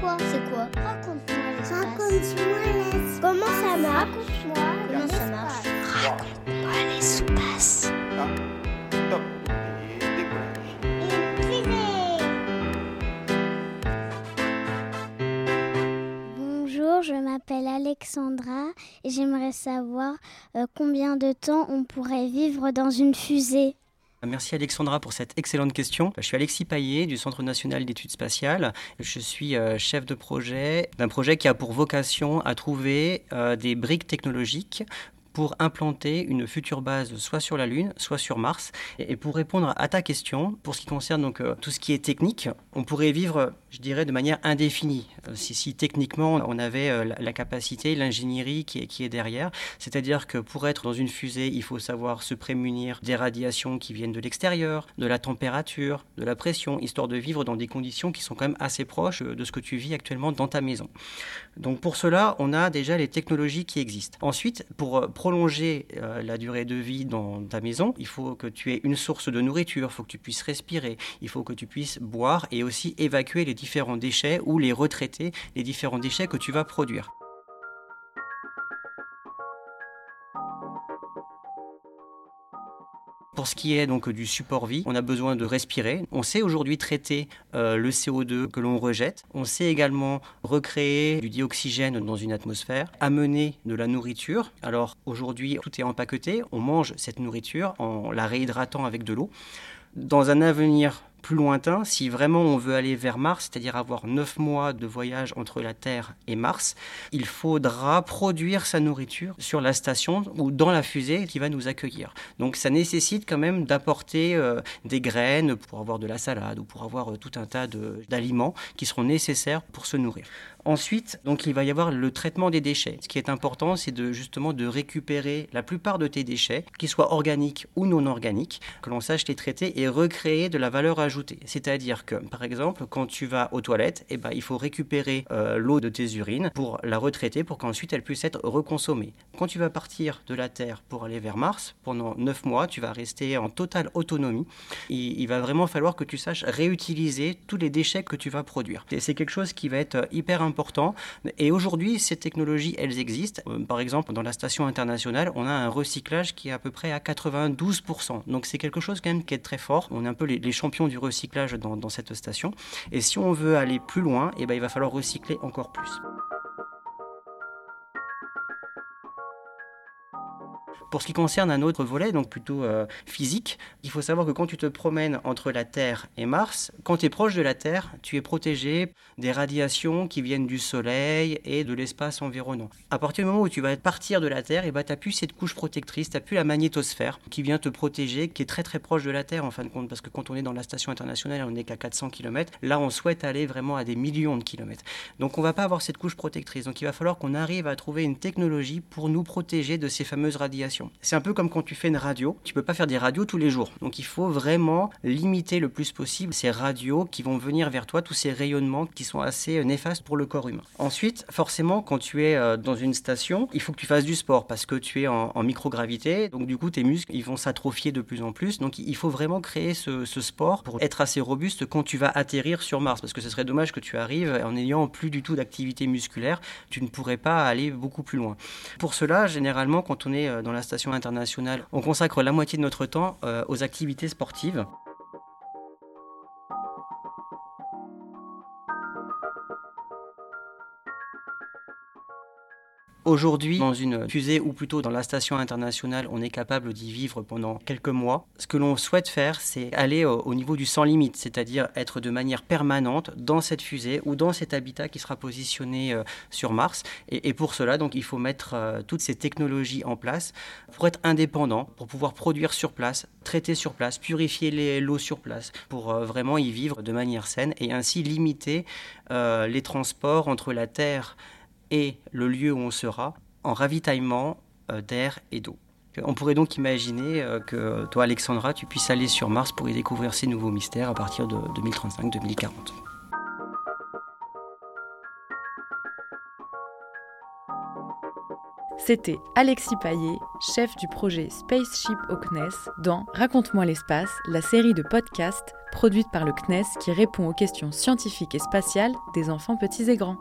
C'est quoi Raconte-moi l'espace. Raconte-moi l'espace. Comment ça marche Raconte-moi comment ça marche. Raconte-moi l'espace. Ah, top. Bonjour, je m'appelle Alexandra et j'aimerais savoir euh, combien de temps on pourrait vivre dans une fusée. Merci Alexandra pour cette excellente question. Je suis Alexis Paillet du Centre national d'études spatiales. Je suis euh, chef de projet d'un projet qui a pour vocation à trouver euh, des briques technologiques pour implanter une future base soit sur la Lune, soit sur Mars. Et pour répondre à ta question, pour ce qui concerne donc euh, tout ce qui est technique, on pourrait vivre, je dirais, de manière indéfinie. Euh, si, techniquement on avait euh, la, capacité, l'ingénierie qui est, qui est derrière, c'est-à-dire que pour être dans une fusée, il faut savoir se prémunir des radiations qui viennent de l'extérieur, de la température, de la pression, histoire de vivre dans des conditions qui sont quand même assez proches de ce que tu vis actuellement dans ta maison. Donc pour cela, on a déjà les technologies qui existent. Ensuite, pour euh, prolonger euh, la durée de vie dans ta maison, il faut que tu aies une source de nourriture, il faut que tu puisses respirer, il faut que tu puisses boire et aussi évacuer les différents déchets ou les retraiter, les différents déchets que tu vas produire. Pour ce qui est donc du support vie, on a besoin de respirer. On sait aujourd'hui traiter euh, le CO2 que l'on rejette. On sait également recréer du dioxygène dans une atmosphère, amener de la nourriture. Alors aujourd'hui, tout est empaqueté. On mange cette nourriture en la réhydratant avec de l'eau. Dans un avenir plus lointain, si vraiment on veut aller vers Mars, c'est-à-dire avoir 9 mois de voyage entre la Terre et Mars, il faudra produire sa nourriture sur la station ou dans la fusée qui va nous accueillir. Donc ça nécessite quand même d'apporter euh, des graines pour avoir de la salade ou pour avoir euh, tout un tas d'aliments qui seront nécessaires pour se nourrir. Ensuite, donc il va y avoir le traitement des déchets. Ce qui est important, c'est de justement de récupérer la plupart de tes déchets, qu'ils soient organiques ou non organiques, que l'on sache les traiter et recréer de la valeur ajoutée. C'est-à-dire que, par exemple, quand tu vas aux toilettes, eh ben, il faut récupérer euh, l'eau de tes urines pour la retraiter pour qu'ensuite elle puisse être reconsommée. Quand tu vas partir de la Terre pour aller vers Mars, pendant 9 mois, tu vas rester en totale autonomie. Il, va vraiment falloir que tu saches réutiliser tous les déchets que tu vas produire. Et c'est quelque chose qui va être hyper important important. Et aujourd'hui, ces technologies, elles existent. Euh, Par exemple, dans la station internationale, on a un recyclage qui est à peu près à 92%. Donc c'est quelque chose quand même qui est très fort. On est un peu les, les champions du recyclage dans, cette station. Et si on veut aller plus loin, eh ben, il va falloir recycler encore plus. Pour ce qui concerne un autre volet, donc plutôt euh, physique, il faut savoir que quand tu te promènes entre la Terre et Mars, quand tu es proche de la Terre, tu es protégé des radiations qui viennent du Soleil et de l'espace environnant. À partir du moment où tu vas partir de la Terre, et bah, tu n'as plus cette couche protectrice, tu n'as plus la magnétosphère qui vient te protéger, qui est très très proche de la Terre en fin de compte, parce que quand on est dans la station internationale, on n'est qu'à 400 km. Là, on souhaite aller vraiment à des millions de kilomètres. Donc on ne va pas avoir cette couche protectrice. Donc il va falloir qu'on arrive à trouver une technologie pour nous protéger de ces fameuses radiations. C'est un peu comme quand tu fais une radio. Tu peux pas faire des radios tous les jours. Donc il faut vraiment limiter le plus possible ces radios qui vont venir vers toi, tous ces rayonnements qui sont assez néfastes pour le corps humain. Ensuite, forcément, quand tu es euh, dans une station, il faut que tu fasses du sport parce que tu es en, en microgravité. Donc du coup, tes muscles, ils vont s'atrophier de plus en plus. Donc il faut vraiment créer ce, ce sport pour être assez robuste quand tu vas atterrir sur Mars. Parce que ce serait dommage que tu arrives en n'ayant plus du tout d'activité musculaire. Tu ne pourrais pas aller beaucoup plus loin. Pour cela, généralement, quand on est euh, dans la internationale, on consacre la moitié de notre temps euh, aux activités sportives. Aujourd'hui, dans une fusée ou plutôt dans la station internationale, on est capable d'y vivre pendant quelques mois. Ce que l'on souhaite faire, c'est aller au, au, niveau du sans limite, c'est-à-dire être de manière permanente dans cette fusée ou dans cet habitat qui sera positionné euh, sur Mars. Et, pour cela, donc, il faut mettre euh, toutes ces technologies en place pour être indépendant, pour pouvoir produire sur place, traiter sur place, purifier l'eau sur place, pour euh, vraiment y vivre de manière saine et ainsi limiter les transports entre la Terre le lieu où on sera en ravitaillement euh, d'air et d'eau. On pourrait donc imaginer euh, que toi, Alexandra, tu puisses aller sur Mars pour y découvrir ces nouveaux mystères à partir de 2035-2040. C'était Alexis Paillet, chef du projet Spaceship au CNES, dans Raconte-moi l'espace, la série de podcasts produite par le CNES qui répond aux questions scientifiques et spatiales des enfants petits et grands.